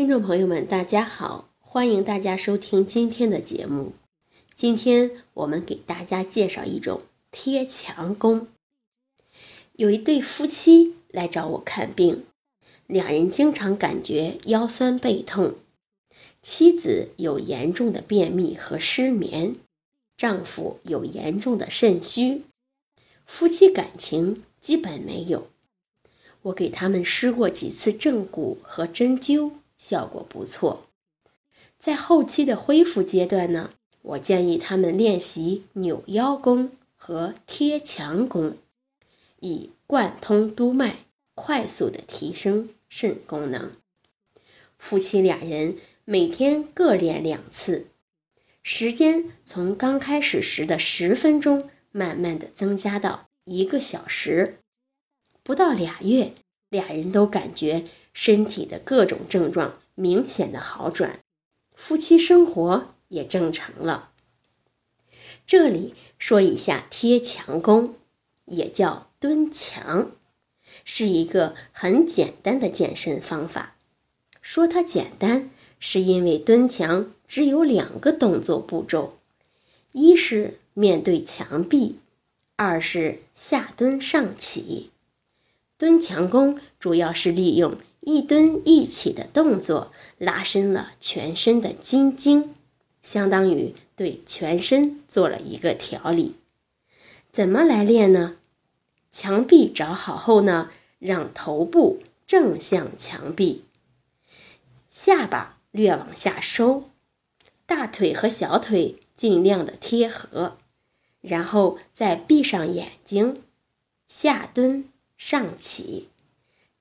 听众朋友们，大家好，欢迎大家收听今天的节目。今天我们给大家介绍一种贴墙功。有一对夫妻来找我看病，两人经常感觉腰酸背痛，妻子有严重的便秘和失眠，丈夫有严重的肾虚，夫妻感情基本没有。我给他们施过几次正骨和针灸。效果不错，在后期的恢复阶段呢，我建议他们练习扭腰功和贴墙功，以贯通督脉，快速的提升肾功能。夫妻俩人每天各练两次，时间从刚开始时的十分钟，慢慢的增加到一个小时，不到俩月，俩人都感觉。身体的各种症状明显的好转，夫妻生活也正常了。这里说一下贴墙功，也叫蹲墙，是一个很简单的健身方法。说它简单，是因为蹲墙只有两个动作步骤：一是面对墙壁，二是下蹲上起。蹲墙功主要是利用。一蹲一起的动作拉伸了全身的筋经，相当于对全身做了一个调理。怎么来练呢？墙壁找好后呢，让头部正向墙壁，下巴略往下收，大腿和小腿尽量的贴合，然后再闭上眼睛，下蹲上起。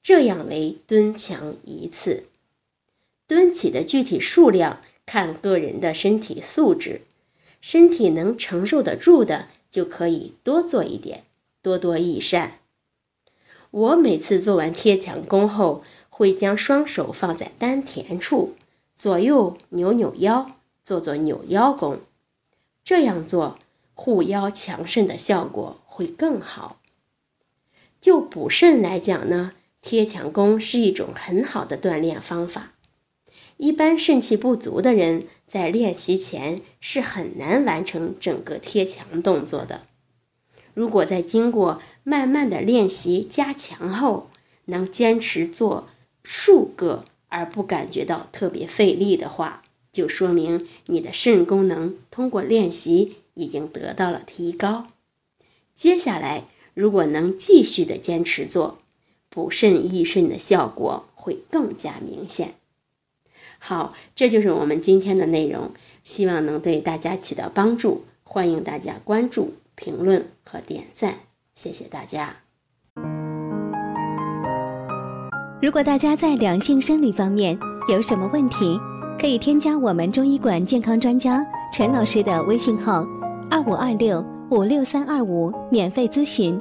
这样为蹲墙一次，蹲起的具体数量看个人的身体素质，身体能承受得住的就可以多做一点，多多益善。我每次做完贴墙功后，会将双手放在丹田处，左右扭扭腰，做做扭腰功。这样做护腰强肾的效果会更好。就补肾来讲呢？贴墙功是一种很好的锻炼方法，一般肾气不足的人在练习前是很难完成整个贴墙动作的。如果在经过慢慢的练习加强后，能坚持做数个而不感觉到特别费力的话，就说明你的肾功能通过练习已经得到了提高。接下来，如果能继续的坚持做，补肾益肾的效果会更加明显。好，这就是我们今天的内容，希望能对大家起到帮助。欢迎大家关注、评论和点赞，谢谢大家。如果大家在两性生理方面有什么问题，可以添加我们中医馆健康专家陈老师的微信号：二五二六五六三二五，免费咨询。